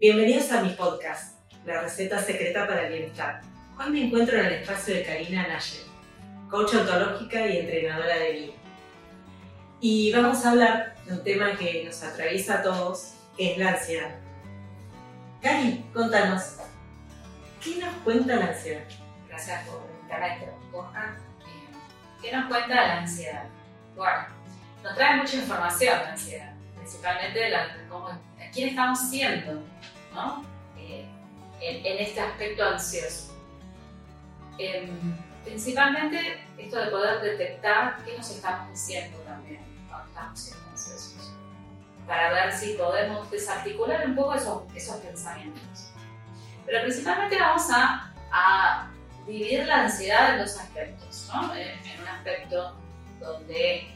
Bienvenidos a mi podcast, La receta secreta para el bienestar. Hoy me encuentro en el espacio de Karina Nayer, coach ontológica y entrenadora de vida. Y vamos a hablar de un tema que nos atraviesa a todos, que es la ansiedad. Cari, contanos, ¿qué nos cuenta la ansiedad? Gracias por invitarme a este podcast. ¿Qué nos cuenta la ansiedad? Bueno, nos trae mucha información la ansiedad, principalmente de, la, quién estamos siendo ¿no? Eh, en, en, este aspecto ansioso. Eh, principalmente esto de poder detectar qué nos estamos diciendo también cuando estamos siendo ansiosos, para ver si podemos desarticular un poco esos, esos pensamientos. Pero principalmente vamos a, a dividir la ansiedad en dos aspectos, ¿no? en, en un aspecto donde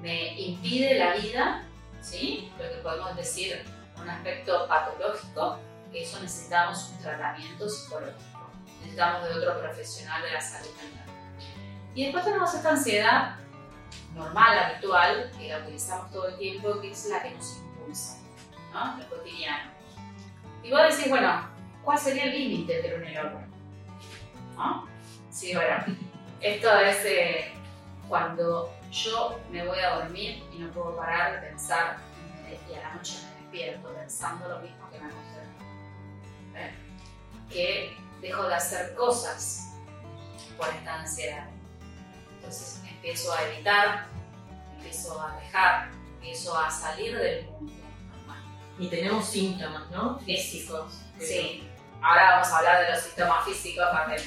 me impide la vida, ¿sí? lo que podemos decir un aspecto patológico, eso necesitamos un tratamiento psicológico, necesitamos de otro profesional de la salud mental. Y después tenemos esta ansiedad normal, habitual, que la utilizamos todo el tiempo, que es la que nos impulsa, ¿no? Lo cotidiano. Y vos decís, bueno, ¿cuál sería el límite y el otro? ¿No? Sí, bueno, esto es eh, cuando yo me voy a dormir y no puedo parar de pensar y a la noche me despierto pensando lo mismo que me acosté. ¿Eh? Que dejo de hacer cosas por esta ansiedad. Entonces empiezo a evitar, empiezo a dejar, empiezo a salir del mundo normal. Y tenemos síntomas, ¿no? Físicos. Sí. Ahora vamos a hablar de los síntomas físicos también.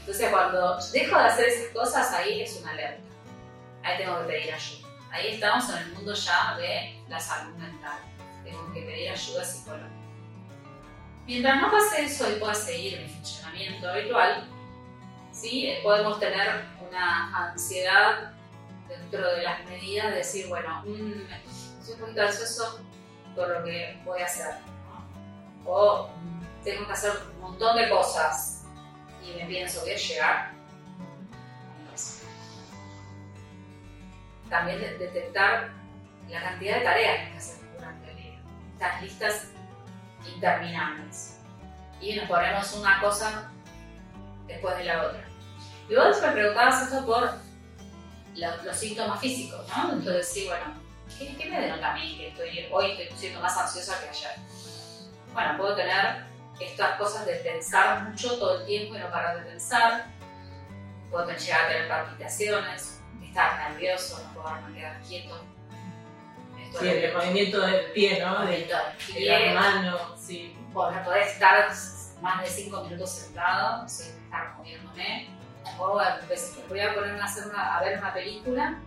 Entonces cuando dejo de hacer esas cosas, ahí es una alerta. Ahí tengo que pedir ayuda. Ahí estamos en el mundo ya de la salud mental. Tengo que pedir ayuda psicológica. Mientras no pase eso y pueda seguir mi funcionamiento habitual, ¿sí? podemos tener una ansiedad dentro de las medidas de decir, bueno, mmm, soy poquito ansioso por lo que voy a hacer. ¿no? O tengo que hacer un montón de cosas y me pienso, voy a llegar. También de detectar la cantidad de tareas que hacer durante el día. Estas listas interminables. Y nos ponemos una cosa después de la otra. Y vos me preguntabas esto por los, los síntomas físicos, ¿no? Entonces, sí, bueno, ¿qué, ¿qué, me denota a mí que estoy, hoy estoy siendo más ansiosa que ayer? Bueno, puedo tener estas cosas de pensar mucho todo el tiempo y no parar de pensar. Puedo llegar a tener palpitaciones, estar nervioso, no poderme quedar quieto. Esto sí, el movimiento del pie, ¿no? De, de, la mano, sí. Bueno, podés estar más de 5 minutos sentado sin estar moviéndome. O pues, voy a ponerme a, hacer una, a ver una película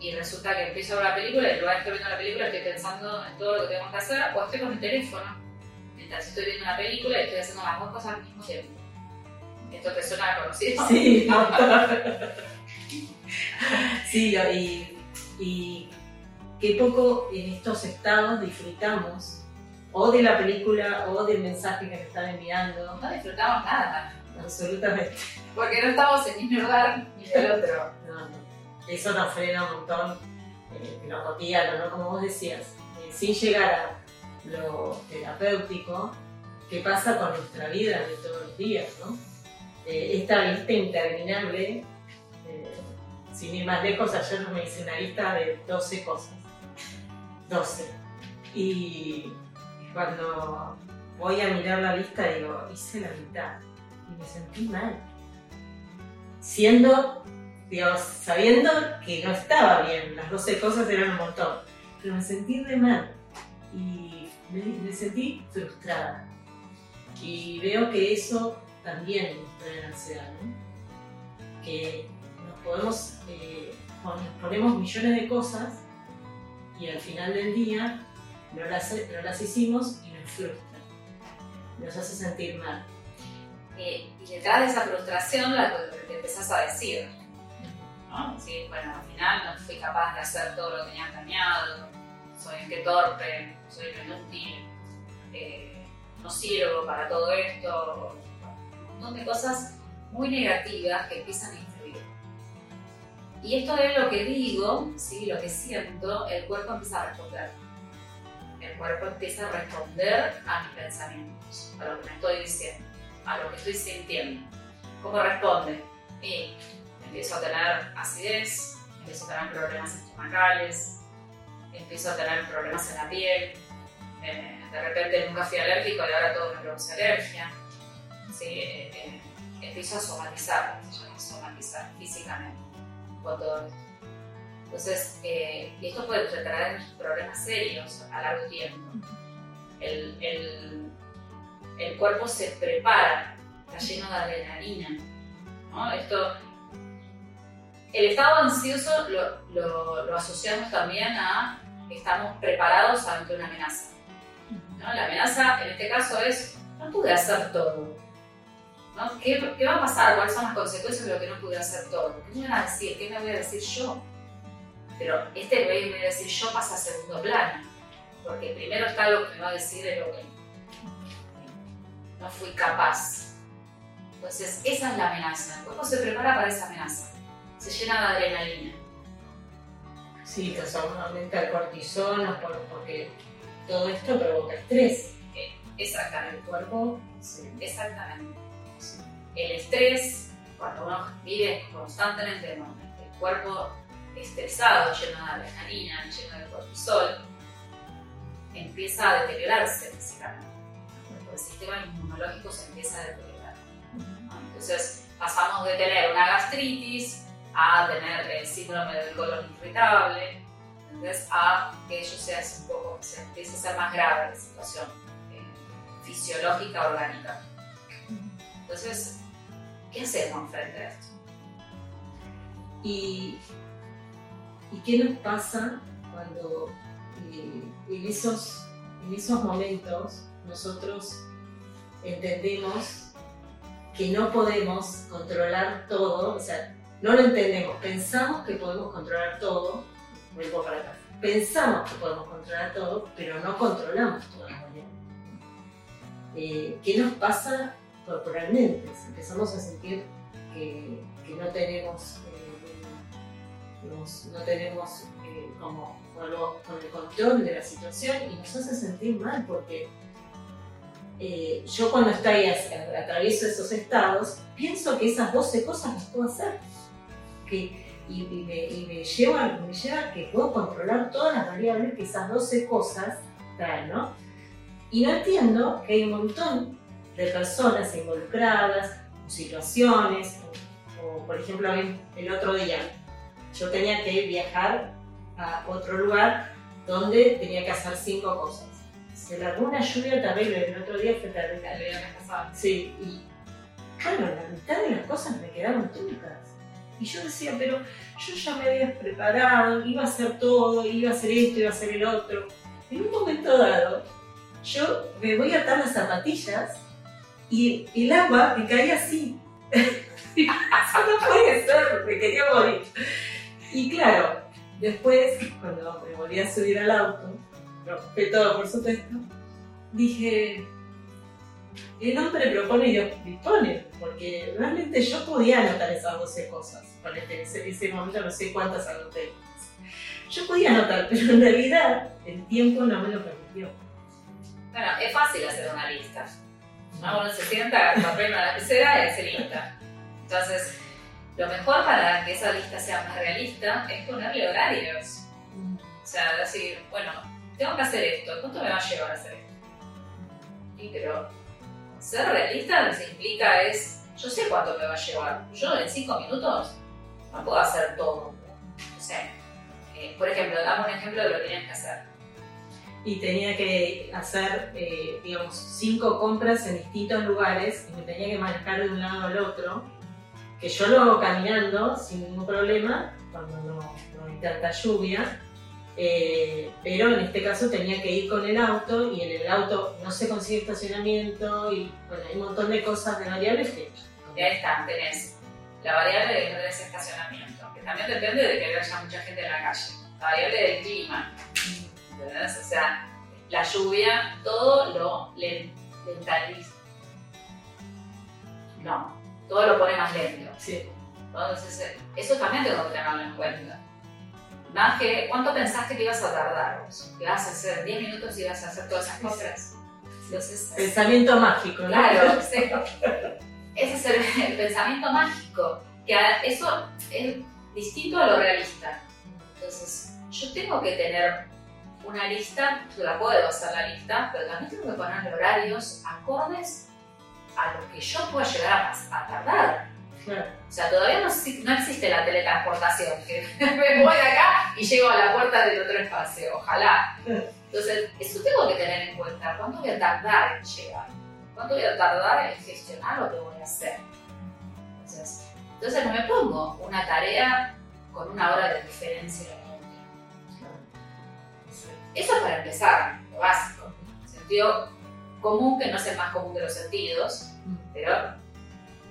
y resulta que empiezo a ver la película y de estar viendo la película estoy pensando en todo lo que tengo que hacer o estoy con el teléfono mientras estoy viendo una película y estoy haciendo las dos cosas al mismo tiempo. ¿Esto te suena conocido? Sí, sí, y, y qué poco en estos estados disfrutamos o de la película o del mensaje que me están enviando. No disfrutamos nada. Absolutamente. Porque no estamos en un lugar ni en el otro. No, no. Eso nos frena un montón eh, lo cotidiano, ¿no? Como vos decías, eh, sin llegar a lo terapéutico, ¿qué pasa con nuestra vida de todos los días, ¿no? Eh, esta lista interminable, eh, sin ir más lejos, ayer me hice una lista de 12 cosas. 12. Y cuando voy a mirar la lista digo, hice la mitad y me sentí mal. Siendo, digamos, sabiendo que no estaba bien, las 12 cosas eran un montón, pero me sentí de mal y me, sentí frustrada. Y veo que eso también trae ansiedad. Que podemos, eh, ponemos millones de cosas y al final del día no las, no las hicimos y nos frustra, nos hace sentir mal. Eh, y detrás de esa frustración la que te empezás a decir, ¿no? Sí, bueno, al final no fui capaz de hacer todo lo que tenía planeado, soy que torpe, soy inútil, eh, no sirvo para todo esto, un montón de cosas muy negativas que empiezan a. Y esto es lo que digo, ¿sí? lo que siento, el cuerpo empieza a responder. el cuerpo empieza a responder a mis pensamientos, a lo que me estoy diciendo, a lo que estoy sintiendo. ¿Cómo responde? Y empiezo a tener acidez, empiezo a tener problemas estomacales, empiezo a tener problemas en la piel, eh, de repente nunca fui alérgico y ahora todo me produce alergia. ¿sí? Eh, eh, empiezo a somatizar, somatizar físicamente con todo esto. Entonces, y esto puede traer problemas serios a largo tiempo. El, cuerpo se prepara, está lleno de adrenalina. Esto, el estado ansioso lo asociamos también a que estamos preparados ante una amenaza. La amenaza en este caso es, no pude hacer todo. ¿No? ¿Qué, ¿Qué, va a pasar? ¿Cuáles son las consecuencias de lo que no pude hacer todo? ¿Qué me van a decir? ¿Qué me voy a decir yo? Pero este que voy a decir yo pasa a segundo plano. Porque primero está lo que me va a decir de lo que no fui capaz. Entonces, esa es la amenaza. El cuerpo se prepara para esa amenaza. Se llena de adrenalina. Sí, que aumenta el cortisol, porque todo esto provoca estrés. Exactamente. El cuerpo. Exactamente. El estrés, cuando uno vive constantemente con el cuerpo estresado, lleno de adrenalina, lleno de cortisol, empieza a deteriorarse físicamente. El sistema inmunológico se empieza a deteriorar. Entonces pasamos de tener una gastritis a tener el síndrome del colon irritable, a que ello sea un poco, se empiece a ser más grave la situación eh, fisiológica, orgánica. Entonces, ¿qué hacemos frente a esto? ¿Y, qué nos pasa cuando eh, en, esos, en esos momentos nosotros entendemos que no podemos controlar todo, o sea, no lo entendemos, pensamos que podemos controlar todo, vuelvo para acá. Pensamos que podemos controlar todo, pero no controlamos todo. Eh, ¿Qué nos pasa corporalmente? Empezamos a sentir que, no tenemos, eh, no tenemos eh, como con el control de la situación y nos hace sentir mal porque eh, yo cuando estoy atravieso esos estados, pienso que esas 12 cosas las puedo hacer. Que y, me, lleva, me lleva que puedo controlar todas las variables que esas 12 cosas traen, ¿no? Y no entiendo que hay un montón de personas involucradas, o situaciones, o, por ejemplo, el otro día yo tenía que viajar a otro lugar donde tenía que hacer cinco cosas. Se largó una lluvia terrible, el otro día fue terrible. Sí, y claro, la mitad de las cosas me quedaron truncas. Y yo decía, pero yo ya me había preparado, iba a hacer todo, iba a hacer esto, iba a hacer el otro. En un momento dado, yo me voy a atar las zapatillas y el agua me caía así. Eso no puede ser, me quería morir. Y claro, después, cuando me volví a subir al auto, todo por supuesto, dije, el hombre propone y Dios dispone, porque realmente yo podía anotar esas 12 cosas en ese, momento no sé cuántas anoté. Yo podía anotar, pero en realidad el tiempo no me lo permitió. Bueno, es fácil hacer una lista. Uno se sienta, papel, una lapicera y hace lista. Entonces, lo mejor para que esa lista sea más realista es ponerle horarios. O sea, decir, bueno, tengo que hacer esto, ¿cuánto me va a llevar a hacer esto? Sí, pero ser realista lo que implica es, yo sé cuánto me va a llevar. Yo en cinco minutos no puedo hacer todo. O sea, eh, por ejemplo, dame un ejemplo de lo que tenías que hacer. Y tenía que hacer, eh, digamos, cinco compras en distintos lugares y me tenía que manejar de un lado al otro, que yo lo hago caminando sin ningún problema, cuando no, hay tanta lluvia, eh, pero en este caso tenía que ir con el auto y en el auto no se consigue estacionamiento y bueno, hay un montón de cosas de variables que... Ya está, tenés la variable de ese estacionamiento, que también depende de que haya mucha gente en la calle. La variable del clima. ¿Entendés? O sea, la lluvia, todo lo lentaliza. No, todo lo pone más lento. Sí. Entonces, eso también tengo que tenerlo en cuenta. Más que, ¿cuánto pensaste que ibas a tardar vos? ¿Que vas a hacer 10 minutos y vas a hacer todas esas cosas? Entonces, pensamiento mágico, ¿no? Claro, sí. ese es el, el, pensamiento mágico, que eso es distinto a lo realista. Entonces, yo tengo que tener una lista, yo la puedo hacer la lista, pero también tengo que poner horarios acordes a lo que yo pueda llegar a, tardar. O sea, todavía no, no, existe la teletransportación, que me voy de acá y llego a la puerta del otro espacio, ojalá. Entonces, eso tengo que tener en cuenta. ¿Cuánto voy a tardar en llegar? ¿Cuánto voy a tardar en gestionar lo que voy a hacer? Entonces, entonces no me pongo una tarea con una hora de diferencia eso es para empezar, lo básico. Sentido común, que no es el más común de los sentidos, pero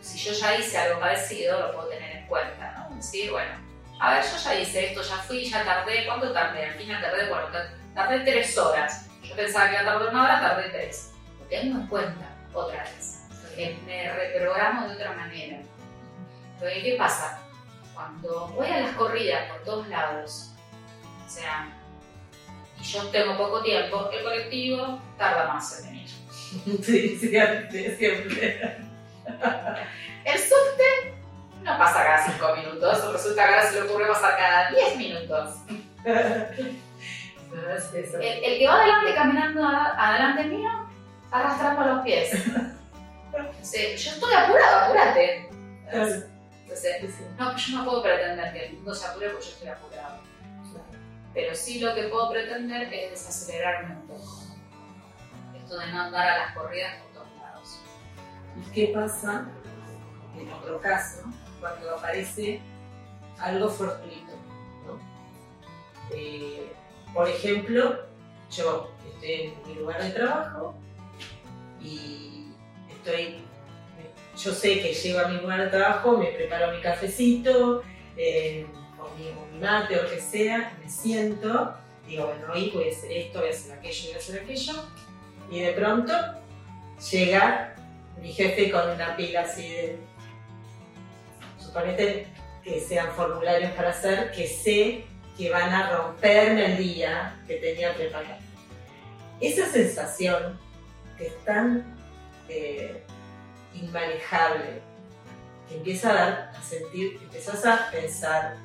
si yo ya hice algo parecido, lo puedo tener en cuenta, ¿no? Decir, bueno, a ver, yo ya hice esto, ya fui, ya tardé, ¿cuánto tardé? Al final tardé, bueno, tardé tres horas. Yo pensaba que iba a tardar una hora, tardé tres. Lo tengo en cuenta otra vez. Me reprogramo de otra manera. Entonces, ¿qué pasa? Cuando voy a las corridas por todos lados, o sea, y yo tengo poco tiempo, el colectivo tarda más en venir. Sí, siempre, siempre. El subte no pasa cada 5 minutos, resulta que ahora se le ocurre pasar cada 10 minutos. El, el, que va adelante caminando adelante mío, arrastrando los pies. yo estoy apurado, apúrate. Entonces, no, yo no puedo pretender que el mundo se apure porque yo estoy apurado. Pero sí lo que puedo pretender es desacelerarme un poco. Esto de no andar a las corridas por todos lados. ¿Y qué pasa en otro caso cuando aparece algo fortuito? Eh, por ejemplo, yo estoy en mi lugar de trabajo y estoy, yo sé que llego a mi lugar de trabajo, me preparo mi cafecito, eh, o mi mate o lo que sea, me siento, digo, bueno, hoy voy a hacer esto, voy a hacer aquello, voy a hacer aquello, y de pronto llega mi jefe con una pila así de, suponete que sean formularios para hacer, que sé que van a romperme el día que tenía preparado. Esa sensación que es tan eh, inmanejable, que empieza a dar, a sentir, empiezas a pensar,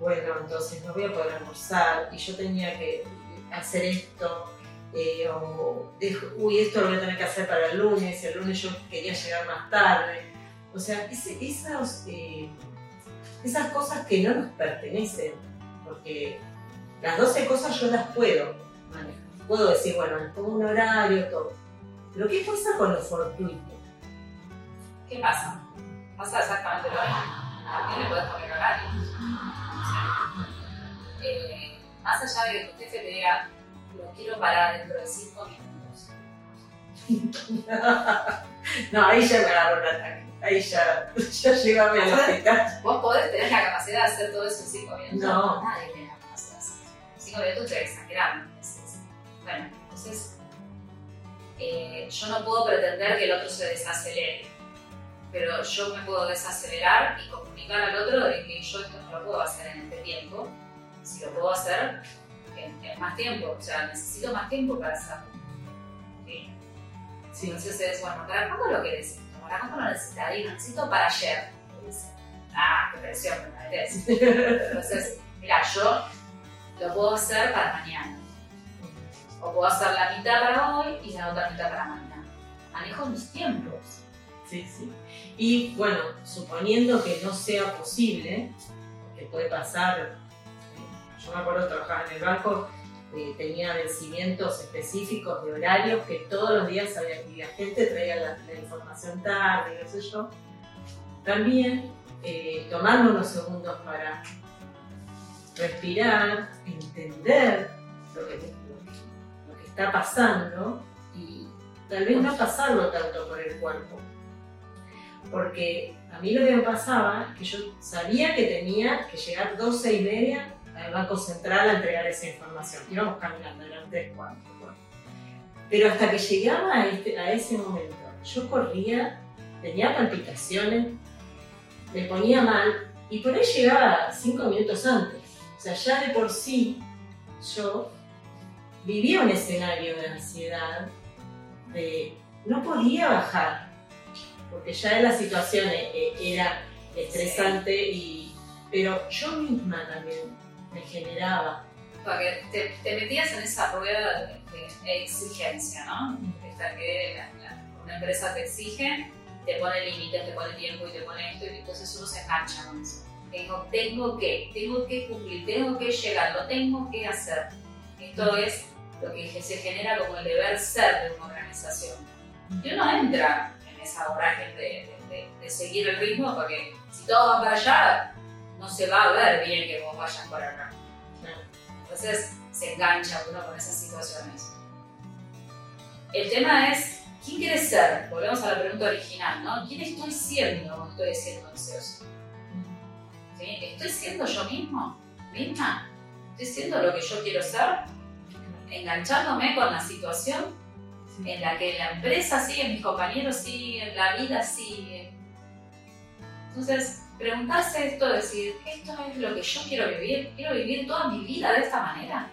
bueno, entonces no voy a poder almorzar y yo tenía que hacer esto, eh, o uy, esto lo voy a tener que hacer para el lunes, y el lunes yo quería llegar más tarde. O sea, esas, eh, esas cosas que no nos pertenecen, porque las 12 cosas yo las puedo manejar. Puedo decir, bueno, pongo un horario, todo. Pero ¿qué pasa con lo fortuito? ¿Qué pasa? Pasa exactamente lo mismo. También le puedes poner horario eh, más allá de que jefe te diga, lo quiero parar dentro de 5 minutos. no, ahí ya me agarro un ataque. Ahí ya, ya llegame al hospital. Vos podés tener la capacidad de hacer todo eso en 5 minutos. No. Nadie tiene la capacidad de hacer 5 minutos estoy exagerando. Bueno, entonces eh, yo no puedo pretender que el otro se desacelere, pero yo me puedo desacelerar y comunicar al otro de que yo esto no lo puedo hacer en este tiempo si lo puedo hacer en, más tiempo, o sea, necesito más tiempo para hacerlo. ¿Sí? Entonces es, bueno, ¿para cuándo lo querés? ¿Para cuándo lo necesitas? Y necesito para ayer. Ah, qué presión, me metes. Entonces, mira, yo lo puedo hacer para mañana. O puedo hacer la mitad para hoy y la otra mitad para mañana. Manejo mis tiempos. Sí, sí. Y bueno, suponiendo que no sea posible, que puede pasar yo me acuerdo trabajaba en el banco, tenía vencimientos específicos de horarios que todos los días había que la gente traía la, información tarde, qué sé yo. También eh, tomando unos segundos para respirar, entender lo que, lo que está pasando y tal vez no pasarlo tanto por el cuerpo. Porque a mí lo que me pasaba es que yo sabía que tenía que llegar 12 y media al Banco Central a entregar esa información. Íbamos caminando, eran tres, cuatro, Pero hasta que llegaba a, este, a ese momento, yo corría, tenía palpitaciones, me ponía mal y por ahí llegaba cinco minutos antes. O sea, ya de por sí yo vivía un escenario de ansiedad, de no podía bajar, porque ya la situación e- e- era estresante, y, pero yo misma también me generaba. Porque te, te metías en esa rueda de, de exigencia, ¿no? Esta que la- la- una empresa te exige, te pone límites, te pone tiempo y te pone esto, y entonces uno se engancha con eso. Tengo, tengo que, tengo que cumplir, tengo que llegar, lo tengo que hacer. Esto es lo que se genera como el deber ser de una organización. Y uno entra en esa vorágine de, de- de- de seguir el ritmo porque si todo va para allá, no se va a ver bien que vos vayas por acá. Entonces se engancha uno con esas situaciones. El tema es, ¿quién quieres ser? Volvemos a la pregunta original, ¿no? ¿Quién estoy siendo o estoy siendo ansioso? ¿Sí? ¿Estoy siendo yo mismo? ¿Misma? ¿Estoy siendo lo que yo quiero ser? Enganchándome con la situación en la que la empresa sigue, mis compañeros siguen, la vida sigue. Entonces, preguntarse esto, decir, ¿esto es lo que yo quiero vivir? ¿Quiero vivir toda mi vida de esta manera?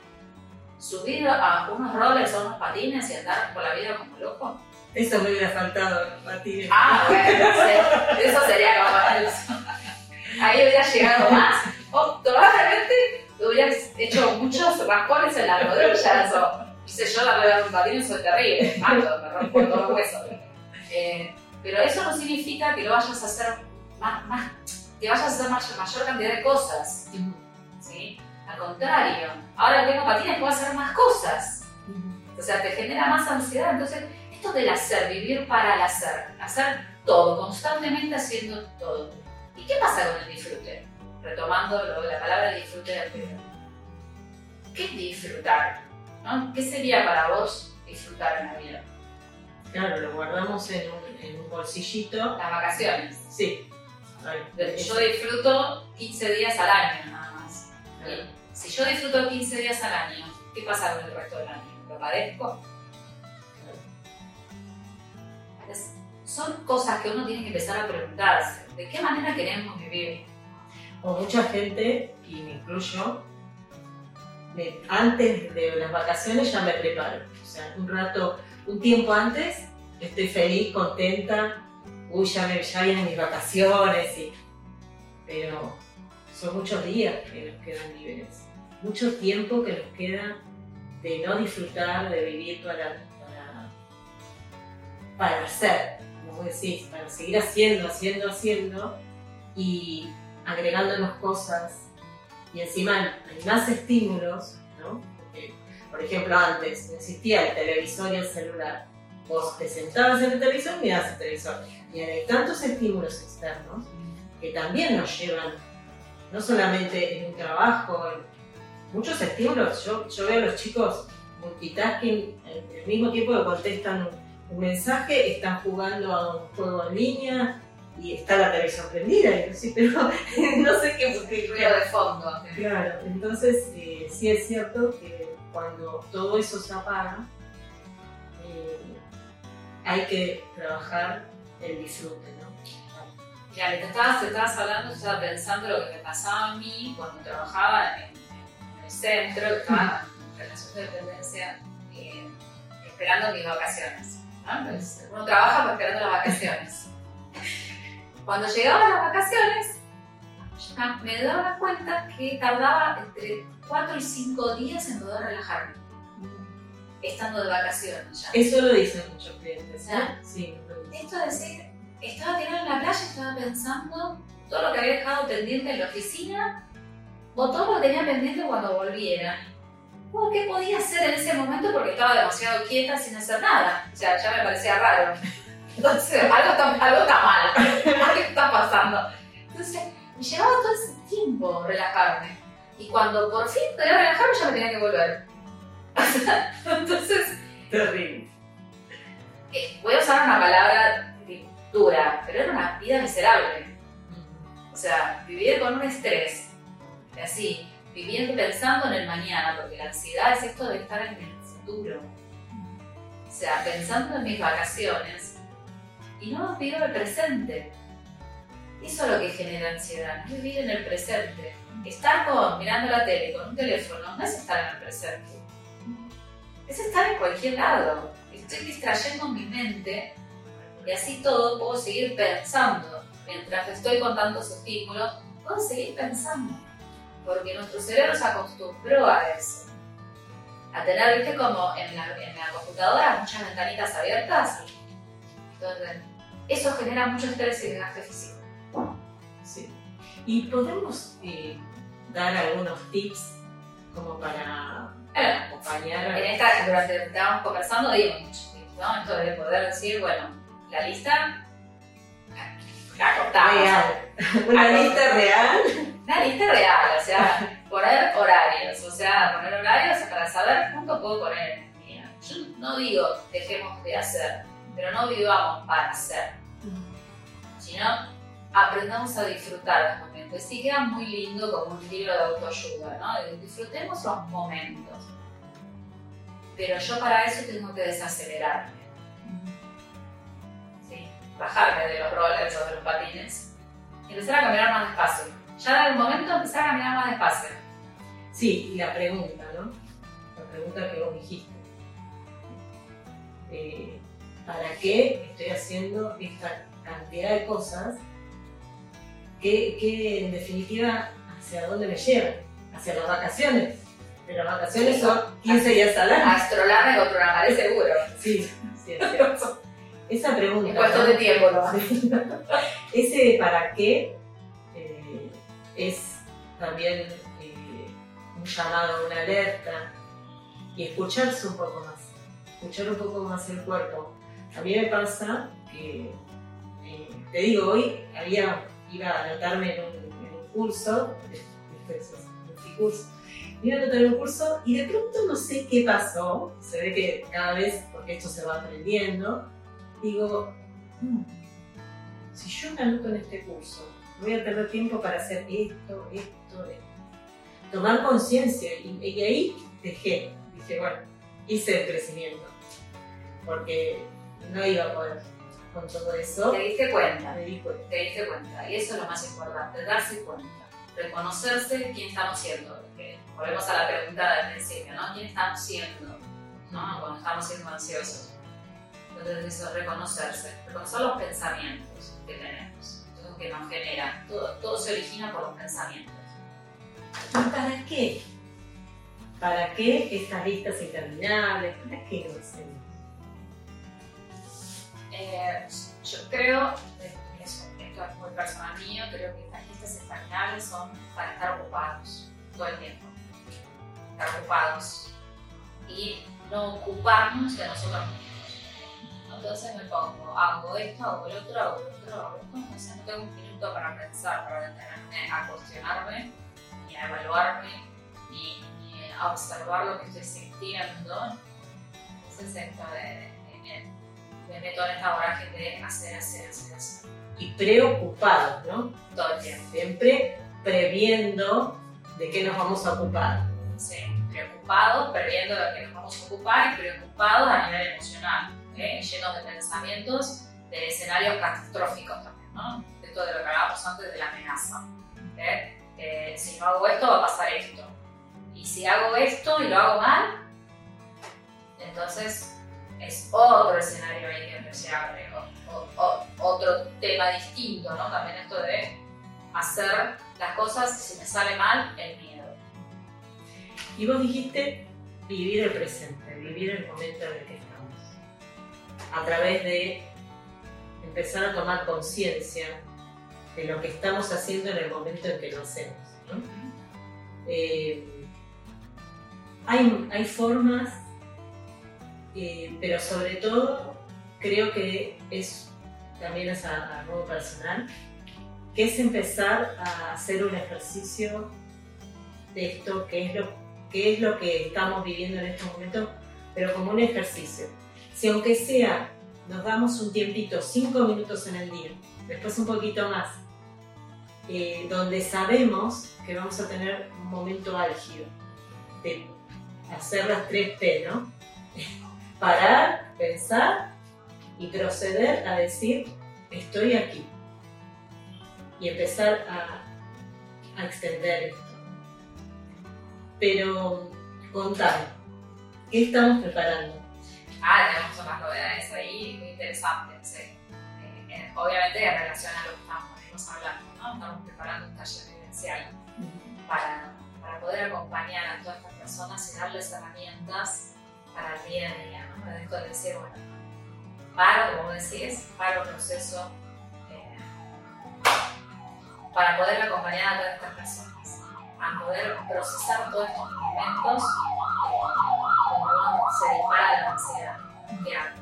¿Subir a unos rollers o unos patines y andar por la vida como loco? Eso me hubiera faltado, Martínez. Ah, bueno, eso sería como eso. Ahí hubiera llegado más. O probablemente hubieras hecho muchos raspones en las rodillas o, qué sé yo, la rueda de un patín soy terrible, mato, me rompo todos los huesos. Eh, pero eso no significa que lo vayas a hacer más, más que vayas a hacer mayor, mayor cantidad de cosas. ¿sí? Al contrario, ahora que tengo patines puedo hacer más cosas. O sea, te genera más ansiedad. Entonces, esto del hacer, vivir para el hacer, hacer todo, constantemente haciendo todo. ¿Y qué pasa con el disfrute? Retomando lo la palabra disfrute anterior. ¿Qué es disfrutar? ¿no? ¿Qué sería para vos disfrutar en la vida? Claro, lo guardamos en un, en un bolsillito. Las vacaciones. Sí. Yo disfruto 15 días al año nada más. claro. Si yo disfruto 15 días al año, ¿qué pasa con el resto del año? ¿Lo padezco? Es- son cosas que uno tiene que empezar a preguntarse. ¿De qué manera queremos vivir? O mucha gente, y me incluyo, me- antes de las vacaciones ya me preparo. O sea, un rato, un tiempo antes, estoy feliz, contenta. Uy, ya, me, ya vienen mis vacaciones. Y, pero son muchos días que nos quedan libres. Mucho tiempo que nos queda de no disfrutar, de vivir para, para, para hacer, como vos decís, para seguir haciendo, haciendo, haciendo. Y agregándonos cosas y encima hay más estímulos, ¿no? Porque, por ejemplo, antes no existía el televisor y el celular. Vos te sentabas en el televisor y mirabas el televisor. Y ahora hay tantos estímulos externos que también nos llevan, no solamente en un trabajo, en muchos estímulos. Yo, yo veo a los chicos multitasking, el mismo tiempo que contestan un, mensaje, están jugando a un juego en línea, y está la televisión prendida, y yo, sí, pero no sé qué, qué- Ruido de fondo. Claro, entonces eh, sí es cierto que cuando todo eso se apaga, eh, hay que trabajar el disfrute, ¿no? Claro, te estabas, te estabas hablando, yo estaba pensando lo que me pasaba a mí cuando trabajaba en, en el centro, que estaba en relación de dependencia, eh, esperando mis vacaciones. ¿no? Pues, uno trabaja pues, esperando las vacaciones. Cuando llegaban las vacaciones, me daba cuenta que tardaba entre 4 y 5 días en poder relajarme, estando de vacaciones ya. Eso lo dicen muchos clientes. Ah. Sí, lo dicen. Esto es decir, estaba tirada en la playa, estaba pensando todo lo que había dejado pendiente en la oficina o todo lo que tenía pendiente cuando volviera. O qué podía hacer en ese momento porque estaba demasiado quieta sin hacer nada. O sea, ya me parecía raro. Entonces, algo está, algo está mal, algo está pasando. Entonces, me llevaba todo ese tiempo relajarme. Y cuando por fin podía relajarme, ya me tenía que volver. Entonces, Terrible. eh, voy a usar una palabra dura, pero era una vida miserable. O sea, vivir con un estrés, así, viviendo pensando en el mañana, porque la ansiedad es esto de estar en el futuro. O sea, pensando en mis vacaciones y no vivo el presente. Eso es lo que genera ansiedad, no vivir en el presente. Estar con, mirando la tele con un teléfono no es estar en el presente. Es estar en cualquier lado. Estoy distrayendo mi mente y así todo puedo seguir pensando. Mientras estoy con tantos estímulos, puedo seguir pensando. Porque nuestro cerebro se acostumbró a eso. A tener, viste, como en la, computadora muchas ventanitas abiertas. Entonces, eso genera mucho estrés y desgaste físico. Sí. ¿Y podemos eh, dar algunos tips como para En esta, durante lo que estábamos conversando, dimos muchos tips, ¿no? Esto de poder decir, bueno, la lista la cortamos. Una lista real. Una lista real, o sea, poner horarios, o sea, poner horarios para saber cuánto puedo poner. Yo no digo dejemos de hacer, pero no vivamos para hacer, sino aprendamos a disfrutar los momentos. Sí queda muy lindo como un libro de autoayuda, ¿no? Disfrutemos los momentos. Pero yo para eso tengo que desacelerarme. ¿sí? Bajarme de los rollers o de los patines y empezar a caminar más despacio. Ya en algún momento empezar a caminar más despacio. Sí, y la pregunta, ¿no? La pregunta que vos dijiste. Eh, ¿Para qué estoy haciendo esta cantidad de cosas que, que en definitiva hacia dónde me llevan? Hacia las vacaciones. Pero las vacaciones son 15 días al año. Astrolarme o programaré seguro. Sí, sí, es cierto. Esa pregunta. En ¿no? de tiempo, ¿no? Ese para qué eh, es también eh, un llamado, una alerta y escucharse un poco más, escuchar un poco más el cuerpo. A mí me pasa que, eh, te digo, hoy había, iba a anotarme en un, en un curso, multicurso, iba a anotar un curso y de pronto no sé qué pasó, se ve que cada vez, porque esto se va aprendiendo, digo, "Mm, si yo me anoto en este curso, voy a tener tiempo para hacer esto, esto, esto. Tomar conciencia y, y ahí dejé, dije, bueno, hice el crecimiento, porque no iba a poder con todo eso. Te diste cuenta, Me di cuenta. te diste cuenta. Y eso es lo más importante, darse cuenta. Reconocerse quién estamos siendo. Porque volvemos a la pregunta del principio, ¿no? ¿Quién estamos siendo? ¿no? Cuando estamos siendo ansiosos. Entonces eso, reconocerse. Reconocer los pensamientos que tenemos. Todo que nos genera. Todo, todo se origina por los pensamientos. ¿Y para qué? ¿Para qué estas listas interminables? ¿Para qué lo hacemos? Eh, yo creo, eh, eso, esto es muy personal mío, creo que estas listas interminables son para estar ocupados todo el tiempo. Estar ocupados y no ocuparnos de nosotros mismos. Entonces me pongo, hago esto, hago el otro, hago el otro, hago esto. Entonces no tengo un minuto para pensar, para detenerme a cuestionarme, ni a evaluarme, ni, a observar lo que estoy sintiendo. Entonces esto de- de- me meto en esta vorágine de hacer, hacer, hacer, hacer Y preocupados, ¿no? todo el tiempo. Siempre previendo de qué nos vamos a ocupar. Sí, preocupados, previendo de qué nos vamos a ocupar y preocupados a nivel emocional, ¿ok? llenos de pensamientos de escenarios catastróficos también, ¿no? Esto de lo que hablábamos antes de la amenaza. ¿ok? Eh, si no hago esto, va a pasar esto. Y si hago esto y lo hago mal, entonces es otro escenario ahí que se abre, o- o- otro tema distinto, ¿no? También esto de hacer las cosas si me sale mal, el miedo. Y vos dijiste vivir el presente, vivir el momento en el que estamos. A través de empezar a tomar conciencia de lo que estamos haciendo en el momento en que lo hacemos. ¿no? Eh, hay, hay formas, eh, pero sobre todo creo que es, también es a, modo personal, que es empezar a hacer un ejercicio de esto, que es lo, que es lo que estamos viviendo en estos momentos, pero como un ejercicio. Si aunque sea, nos damos un tiempito, cinco minutos en el día, después un poquito más, eh, donde sabemos que vamos a tener un momento álgido de hacer las tres P, ¿no? Parar, pensar y proceder a decir, estoy aquí. y empezar a, a extender esto. Pero contame, ¿qué estamos preparando? Ah, tenemos unas novedades ahí muy interesantes. ¿sí? Eh, eh, obviamente en relación a lo que estamos hablando, ¿no? estamos preparando un taller vivencial para, para poder acompañar a todas estas personas y darles herramientas para el día a día. ¿no? Me dejo de decir, bueno, paro, como decís, paro el proceso eh, para poder acompañar a todas estas personas, a poder procesar todos estos momentos cuando uno se dispara la ansiedad. ¿Qué hago?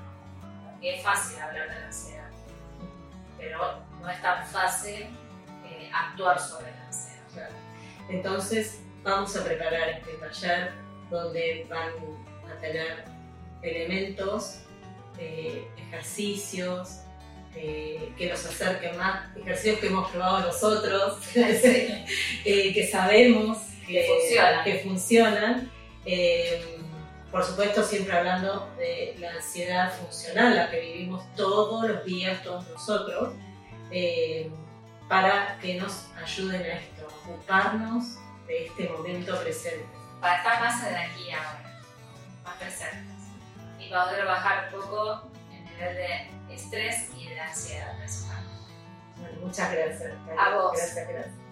Es fácil hablar de la ansiedad, pero no es tan fácil eh, actuar sobre la ansiedad. Entonces vamos a preparar este taller donde van a tener elementos, eh, ejercicios, eh, que nos acerquen más, ejercicios que hemos probado nosotros, eh, que sabemos que, Funcionan. que funcionan. Eh, por supuesto, siempre hablando de la ansiedad funcional, la que vivimos todos los días, todos nosotros, eh, para que nos ayuden a esto, a ocuparnos de este momento presente. Para estar más en aquí ahora, más presentes. Y poder bajar un poco el nivel de estrés y de ansiedad principalmente. Bueno, muchas gracias. A vos. Gracias, gracias.